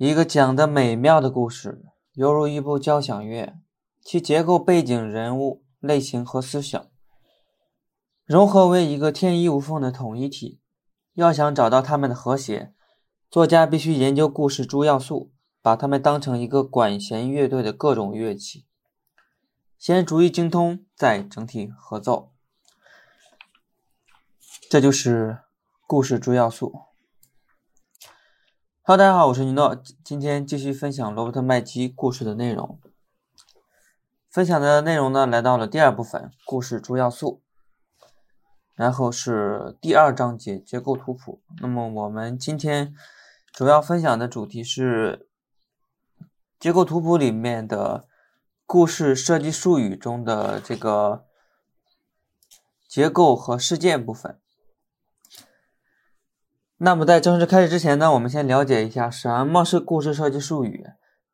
一个讲得美妙的故事，犹如一部交响乐，其结构、背景、人物、类型和思想融合为一个天衣无缝的统一体。要想找到它们的和谐，作家必须研究故事诸要素，把它们当成一个管弦乐队的各种乐器，先逐一精通，再整体合奏。这就是故事诸要素。Hello，大家好，我是尼诺，今天继续分享罗伯特麦基故事的内容。分享的内容呢，来到了第二部分，故事主要素，然后是第二章节结构图谱。那么我们今天主要分享的主题是结构图谱里面的故事设计术语中的这个结构和事件部分。那么在正式开始之前呢，我们先了解一下什么是故事设计术语。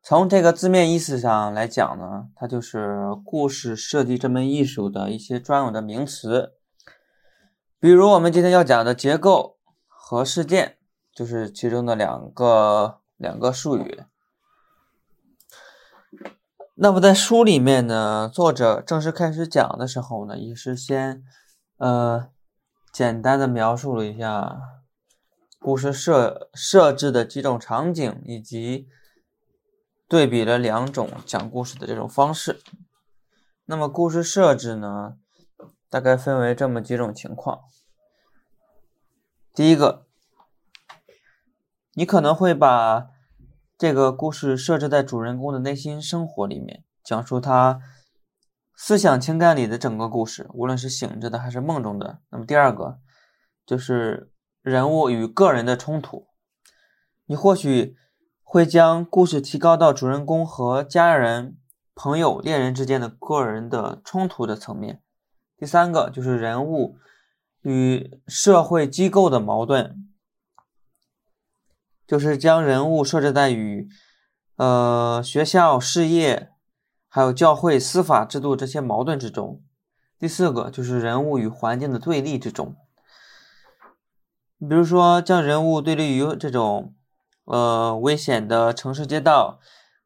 从这个字面意思上来讲呢，它就是故事设计这门艺术的一些专有的名词。比如我们今天要讲的结构和事件，就是其中的两个两个术语。那么在书里面呢，作者正式开始讲的时候呢，也是先呃简单的描述了一下。故事设设置的几种场景，以及对比了两种讲故事的这种方式。那么故事设置呢，大概分为这么几种情况。第一个，你可能会把这个故事设置在主人公的内心生活里面，讲述他思想情感里的整个故事，无论是醒着的还是梦中的。那么第二个，就是。人物与个人的冲突，你或许会将故事提高到主人公和家人、朋友、恋人之间的个人的冲突的层面。第三个就是人物与社会机构的矛盾，就是将人物设置在与呃学校、事业、还有教会、司法制度这些矛盾之中。第四个就是人物与环境的对立之中。比如说，将人物对立于这种，呃，危险的城市街道、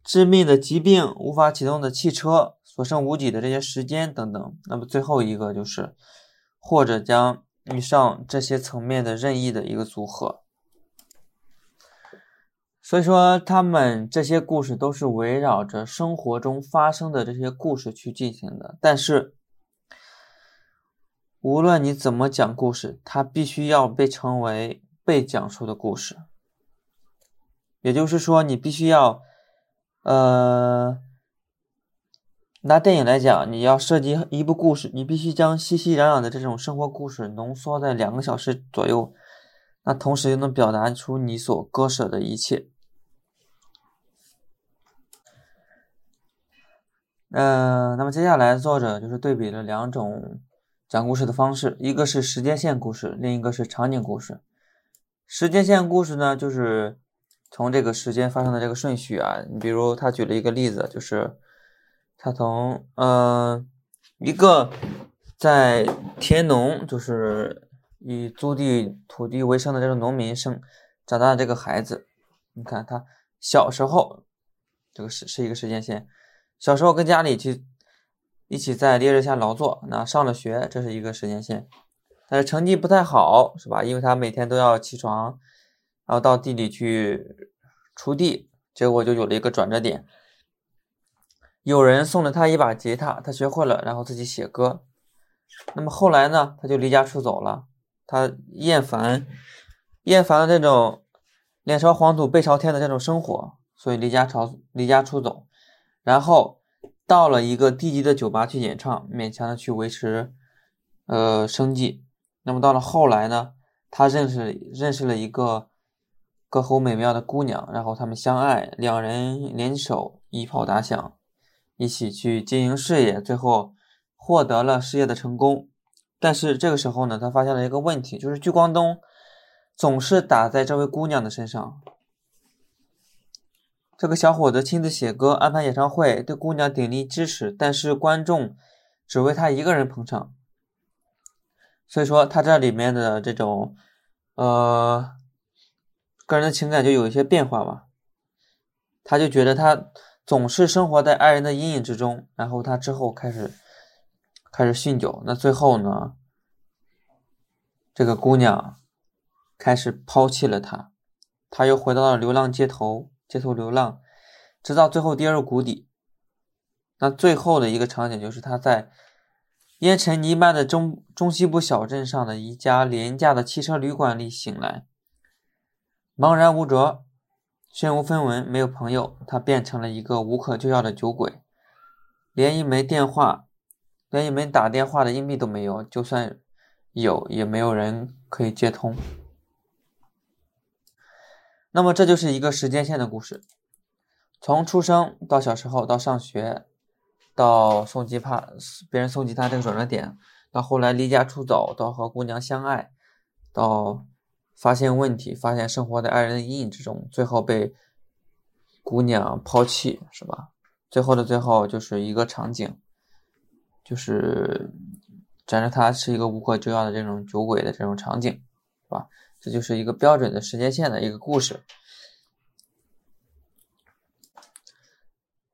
致命的疾病、无法启动的汽车、所剩无几的这些时间等等。那么最后一个就是，或者将以上这些层面的任意的一个组合。所以说，他们这些故事都是围绕着生活中发生的这些故事去进行的，但是。无论你怎么讲故事，它必须要被称为被讲述的故事。也就是说，你必须要，呃，拿电影来讲，你要设计一部故事，你必须将熙熙攘攘的这种生活故事浓缩在两个小时左右，那同时又能表达出你所割舍的一切。呃，那么接下来作者就是对比了两种。讲故事的方式，一个是时间线故事，另一个是场景故事。时间线故事呢，就是从这个时间发生的这个顺序啊。你比如他举了一个例子，就是他从嗯一个在田农，就是以租地土地为生的这种农民生长大的这个孩子，你看他小时候，这个是是一个时间线，小时候跟家里去。一起在烈日下劳作，那上了学，这是一个时间线，但是成绩不太好，是吧？因为他每天都要起床，然后到地里去锄地，结果就有了一个转折点。有人送了他一把吉他，他学会了，然后自己写歌。那么后来呢，他就离家出走了，他厌烦厌烦了这种脸朝黄土背朝天的这种生活，所以离家朝离家出走，然后。到了一个低级的酒吧去演唱，勉强的去维持，呃，生计。那么到了后来呢，他认识认识了一个歌喉美妙的姑娘，然后他们相爱，两人联手一炮打响，一起去经营事业，最后获得了事业的成功。但是这个时候呢，他发现了一个问题，就是聚光灯总是打在这位姑娘的身上。这个小伙子亲自写歌，安排演唱会，对姑娘鼎力支持，但是观众只为他一个人捧场。所以说，他这里面的这种，呃，个人的情感就有一些变化吧。他就觉得他总是生活在爱人的阴影之中，然后他之后开始开始酗酒，那最后呢，这个姑娘开始抛弃了他，他又回到了流浪街头，街头流浪，直到最后跌入谷底。那最后的一个场景就是他在烟尘弥漫的中中西部小镇上的一家廉价的汽车旅馆里醒来，茫然无着。身无分文，没有朋友，他变成了一个无可救药的酒鬼，连一枚电话，连一枚打电话的硬币都没有，就算有，也没有人可以接通。那么，这就是一个时间线的故事，从出生到小时候，到上学，到送吉他，别人送吉他这个转折点，到后来离家出走，到和姑娘相爱，到。发现问题，发现生活在爱人的阴影之中，最后被姑娘抛弃，是吧？最后的最后，就是一个场景，就是展示他是一个无可救药的这种酒鬼的这种场景，是吧？这就是一个标准的时间线的一个故事。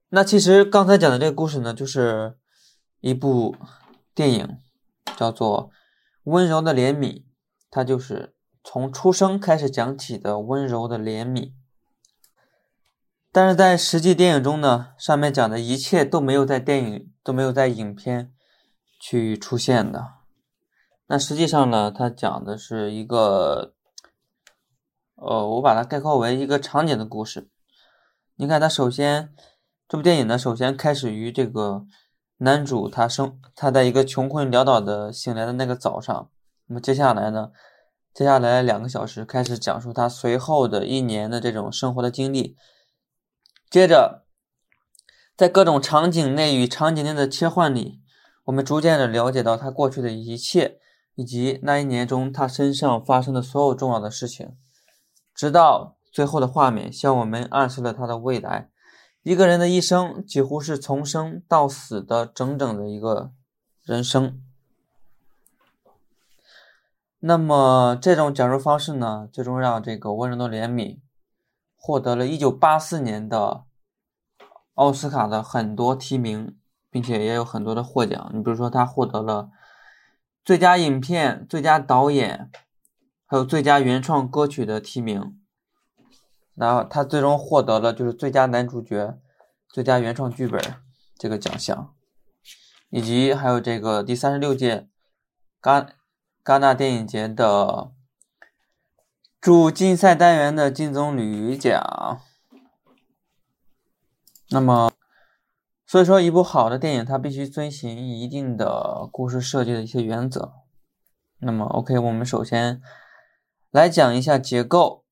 那其实刚才讲的这个故事呢，就是一部电影，叫做《温柔的怜悯》，它就是。从出生开始讲起的温柔的怜悯，但是在实际电影中呢，上面讲的一切都没有在电影都没有在影片去出现的。那实际上呢，它讲的是一个，呃，我把它概括为一个场景的故事。你看，它首先这部电影呢，首先开始于这个男主他生他在一个穷困潦倒的醒来的那个早上，那么接下来呢？接下来两个小时开始讲述他随后的一年的这种生活的经历，接着在各种场景内与场景内的切换里，我们逐渐的了解到他过去的一切，以及那一年中他身上发生的所有重要的事情，直到最后的画面向我们暗示了他的未来。一个人的一生几乎是从生到死的整整的一个人生。那么这种讲述方式呢，最终让这个温柔的怜悯获得了一九八四年的奥斯卡的很多提名，并且也有很多的获奖。你比如说，他获得了最佳影片、最佳导演，还有最佳原创歌曲的提名。然后他最终获得了就是最佳男主角、最佳原创剧本这个奖项，以及还有这个第三十六届戛。戛纳电影节的主竞赛单元的金棕榈奖。那么，所以说，一部好的电影它必须遵循一定的故事设计的一些原则。那么，OK，我们首先来讲一下结构。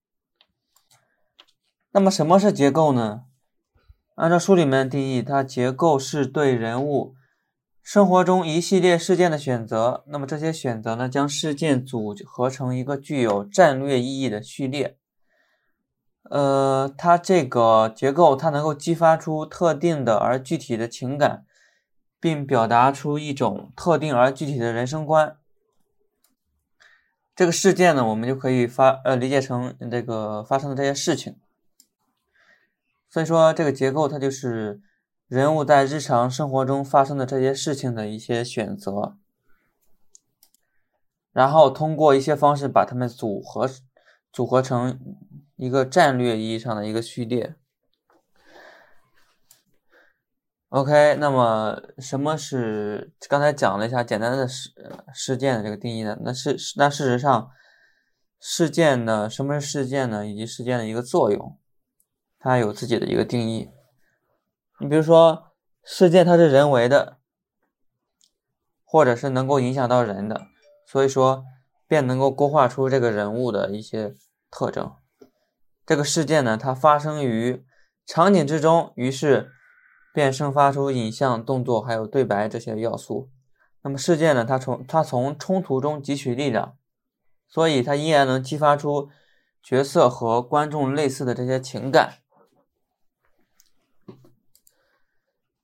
那么，什么是结构呢？按照书里面的定义，它结构是对人物。生活中一系列事件的选择，那么这些选择呢，将事件组合成一个具有战略意义的序列。呃，它这个结构，它能够激发出特定的而具体的情感，并表达出一种特定而具体的人生观。这个事件呢，我们就可以发呃理解成这个发生的这些事情。所以说，这个结构它就是。人物在日常生活中发生的这些事情的一些选择，然后通过一些方式把它们组合组合成一个战略意义上的一个序列。OK，那么什么是刚才讲了一下简单的事事件的这个定义呢？那是那事实上，事件呢，什么是事件呢？以及事件的一个作用，它有自己的一个定义。你比如说，事件它是人为的，或者是能够影响到人的，所以说便能够勾画出这个人物的一些特征。这个事件呢，它发生于场景之中，于是便生发出影像、动作还有对白这些要素。那么事件呢，它从它从冲突中汲取力量，所以它依然能激发出角色和观众类似的这些情感。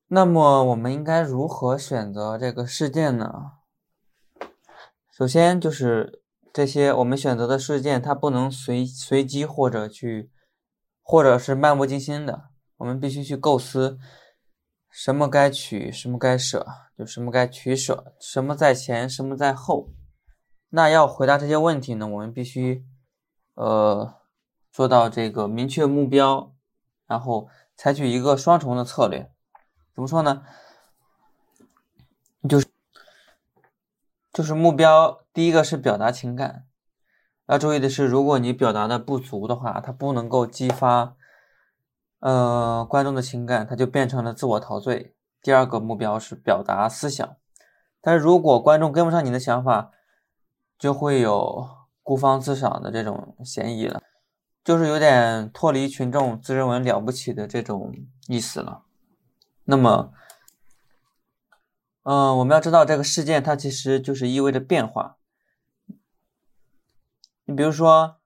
那么我们应该如何选择这个事件呢？首先就是这些我们选择的事件，它不能随随机或者去，或者是漫不经心的，我们必须去构思什么该取，什么该舍，就什么该取舍，什么在前，什么在后。那要回答这些问题呢，我们必须呃做到这个明确目标，然后采取一个双重的策略。怎么说呢？就是就是目标，第一个是表达情感。要注意的是，如果你表达的不足的话，它不能够激发呃观众的情感，它就变成了自我陶醉。第二个目标是表达思想，但是如果观众跟不上你的想法，就会有孤芳自赏的这种嫌疑了，就是有点脱离群众、自认为了不起的这种意思了。那么，嗯，我们要知道这个事件它其实就是意味着变化。你比如说，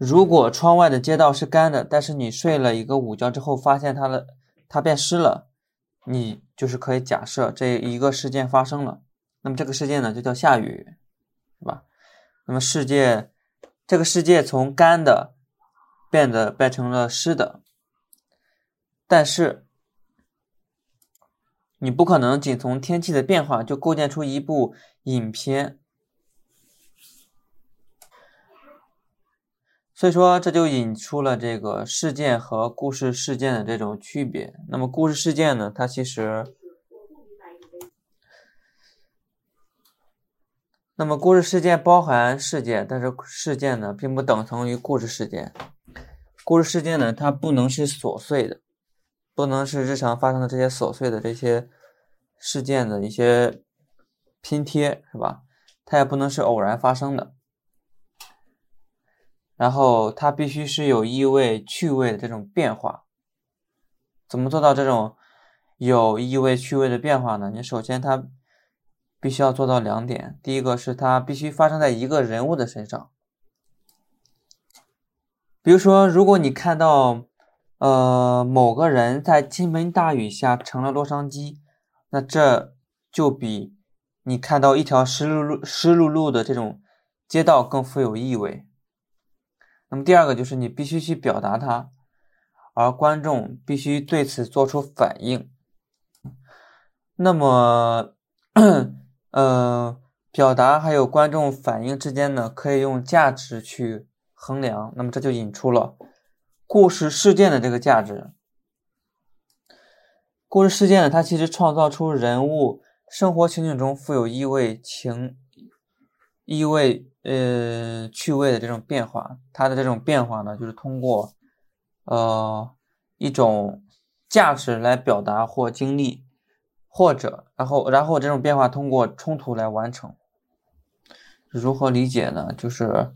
如果窗外的街道是干的，但是你睡了一个午觉之后，发现它的它变湿了，你就是可以假设这一个事件发生了。那么这个事件呢，就叫下雨，是吧？那么世界这个世界从干的变得变成了湿的，但是你不可能仅从天气的变化就构建出一部影片。所以说，这就引出了这个事件和故事事件的这种区别。那么，故事事件呢，它其实，那么故事事件包含事件，但是事件呢，并不等同于故事事件。故事事件呢，它不能是琐碎的，不能是日常发生的这些琐碎的这些事件的一些拼贴，是吧？它也不能是偶然发生的。然后它必须是有意味、趣味的这种变化。怎么做到这种有意味、趣味的变化呢？你首先它必须要做到两点：第一个是它必须发生在一个人物的身上。比如说，如果你看到呃某个人在倾盆大雨下成了洛杉矶，那这就比你看到一条湿漉漉、湿漉漉的这种街道更富有意味。那么第二个就是你必须去表达它，而观众必须对此做出反应。那么，呃，表达还有观众反应之间呢，可以用价值去衡量。那么这就引出了故事事件的这个价值。故事事件呢，它其实创造出人物生活情景中富有意味情意味。呃，趣味的这种变化，它的这种变化呢，就是通过呃一种价值来表达或经历，或者然后然后这种变化通过冲突来完成。如何理解呢？就是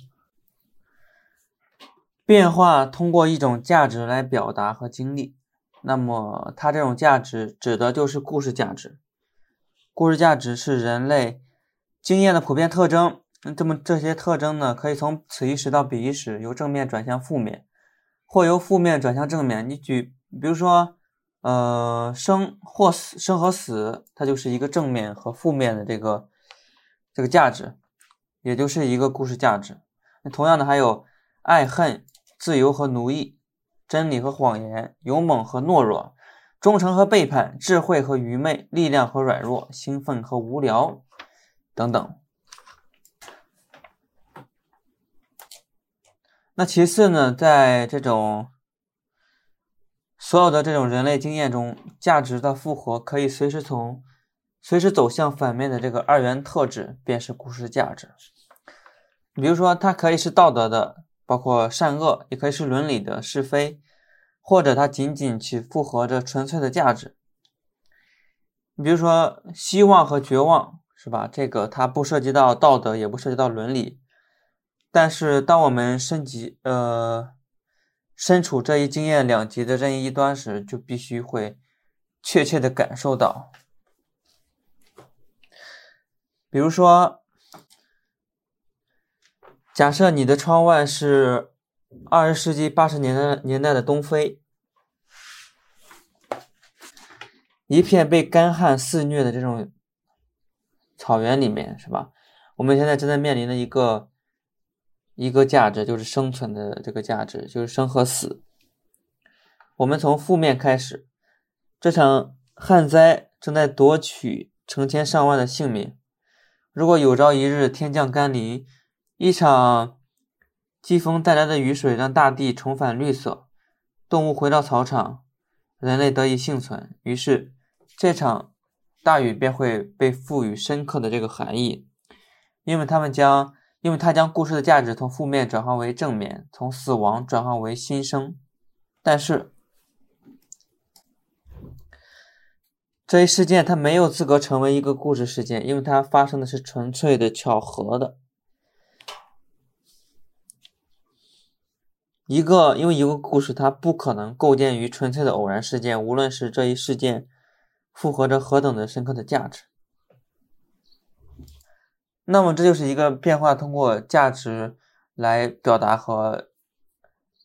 变化通过一种价值来表达和经历，那么它这种价值指的就是故事价值。故事价值是人类经验的普遍特征。那这么这些特征呢，可以从此一时到彼一时，由正面转向负面，或由负面转向正面。你举，比如说，呃，生或死，生和死，它就是一个正面和负面的这个这个价值，也就是一个故事价值。那同样的，还有爱恨、自由和奴役、真理和谎言、勇猛和懦弱、忠诚和背叛、智慧和愚昧、力量和软弱、兴奋和无聊等等。那其次呢，在这种所有的这种人类经验中，价值的复活可以随时从随时走向反面的这个二元特质，便是故事价值。比如说，它可以是道德的，包括善恶，也可以是伦理的是非，或者它仅仅去复合着纯粹的价值。你比如说，希望和绝望，是吧？这个它不涉及到道德，也不涉及到伦理。但是，当我们升级，呃，身处这一经验两极的任意一端时，就必须会确切的感受到。比如说，假设你的窗外是二十世纪八十年代年代的东非，一片被干旱肆虐的这种草原里面，是吧？我们现在正在面临的一个。一个价值就是生存的这个价值，就是生和死。我们从负面开始，这场旱灾正在夺取成千上万的性命。如果有朝一日天降甘霖，一场季风带来的雨水让大地重返绿色，动物回到草场，人类得以幸存，于是这场大雨便会被赋予深刻的这个含义，因为他们将。因为它将故事的价值从负面转化为正面，从死亡转化为新生。但是，这一事件它没有资格成为一个故事事件，因为它发生的是纯粹的巧合的。一个，因为一个故事它不可能构建于纯粹的偶然事件，无论是这一事件复合着何等的深刻的价值。那么这就是一个变化通过价值来表达和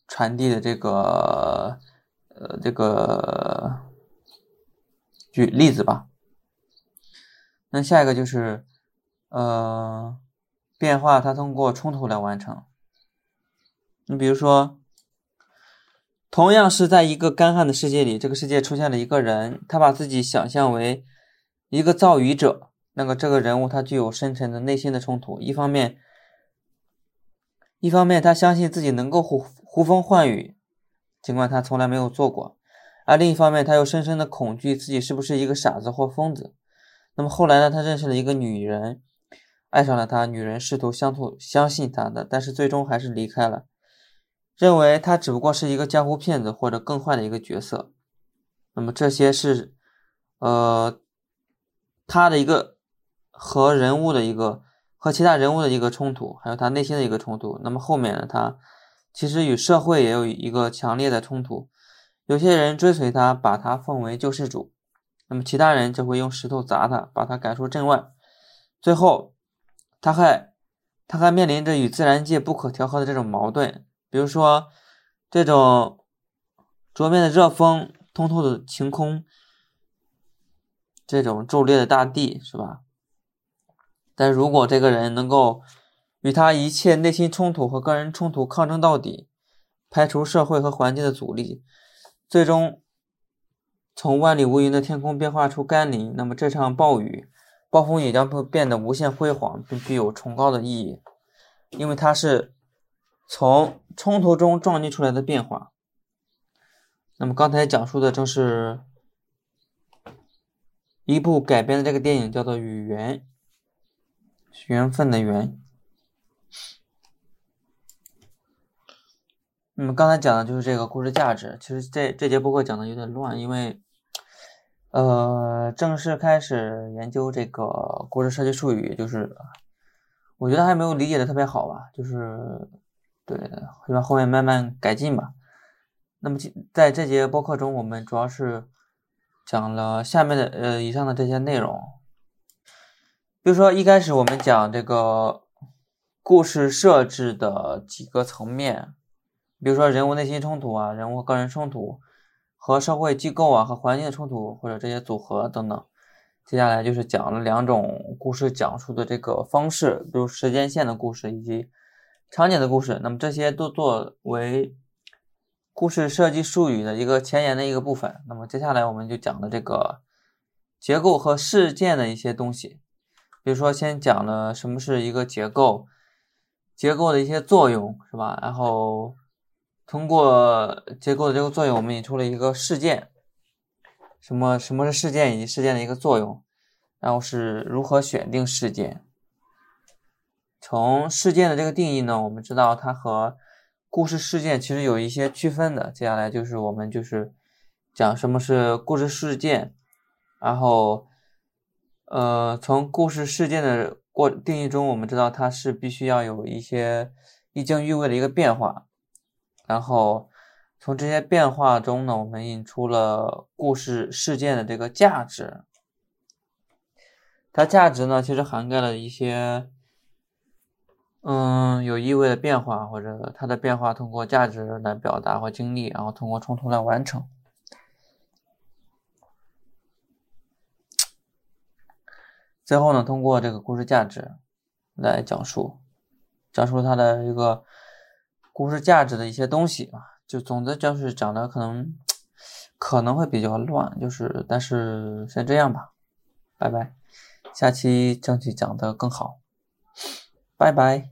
传递的这个呃这个举例子吧。那下一个就是呃变化，它通过冲突来完成。你比如说，同样是在一个干旱的世界里，这个世界出现了一个人，他把自己想象为一个造雨者。那个这个人物他具有深沉的内心的冲突，一方面，一方面他相信自己能够呼呼风唤雨，尽管他从来没有做过；而另一方面，他又深深的恐惧自己是不是一个傻子或疯子。那么后来呢？他认识了一个女人，爱上了她，女人试图相图相信他的，但是最终还是离开了，认为他只不过是一个江湖骗子或者更坏的一个角色。那么这些是，呃，他的一个。和人物的一个和其他人物的一个冲突，还有他内心的一个冲突。那么后面呢？他其实与社会也有一个强烈的冲突。有些人追随他，把他奉为救世主；那么其他人就会用石头砸他，把他赶出镇外。最后，他还他还面临着与自然界不可调和的这种矛盾，比如说这种桌面的热风、通透的晴空、这种骤烈的大地，是吧？但如果这个人能够与他一切内心冲突和个人冲突抗争到底，排除社会和环境的阻力，最终从万里无云的天空变化出甘霖，那么这场暴雨、暴风也将会变得无限辉煌，并具有崇高的意义，因为它是从冲突中撞击出来的变化。那么刚才讲述的正是一部改编的这个电影，叫做《雨缘》。缘分的缘。那么刚才讲的就是这个故事价值。其实这这节播客讲的有点乱，因为呃正式开始研究这个故事设计术语，就是我觉得还没有理解的特别好吧，就是对，会把后面慢慢改进吧。那么在这节播客中，我们主要是讲了下面的呃以上的这些内容。比如说，一开始我们讲这个故事设置的几个层面，比如说人物内心冲突啊，人物个人冲突，和社会机构啊和环境的冲突，或者这些组合等等。接下来就是讲了两种故事讲述的这个方式，比如时间线的故事以及场景的故事。那么这些都作为故事设计术语的一个前沿的一个部分。那么接下来我们就讲的这个结构和事件的一些东西。比如说，先讲了什么是一个结构，结构的一些作用，是吧？然后通过结构的这个作用，我们引出了一个事件，什么什么是事件以及事件的一个作用，然后是如何选定事件。从事件的这个定义呢，我们知道它和故事事件其实有一些区分的。接下来就是我们就是讲什么是故事事件，然后。呃，从故事事件的过定义中，我们知道它是必须要有一些意境意味的一个变化，然后从这些变化中呢，我们引出了故事事件的这个价值。它价值呢，其实涵盖了一些，嗯，有意味的变化，或者它的变化通过价值来表达或经历，然后通过冲突来完成。最后呢，通过这个故事价值来讲述，讲述它的一个故事价值的一些东西啊，就总的就是讲的可能可能会比较乱，就是但是先这样吧，拜拜，下期争取讲的更好，拜拜。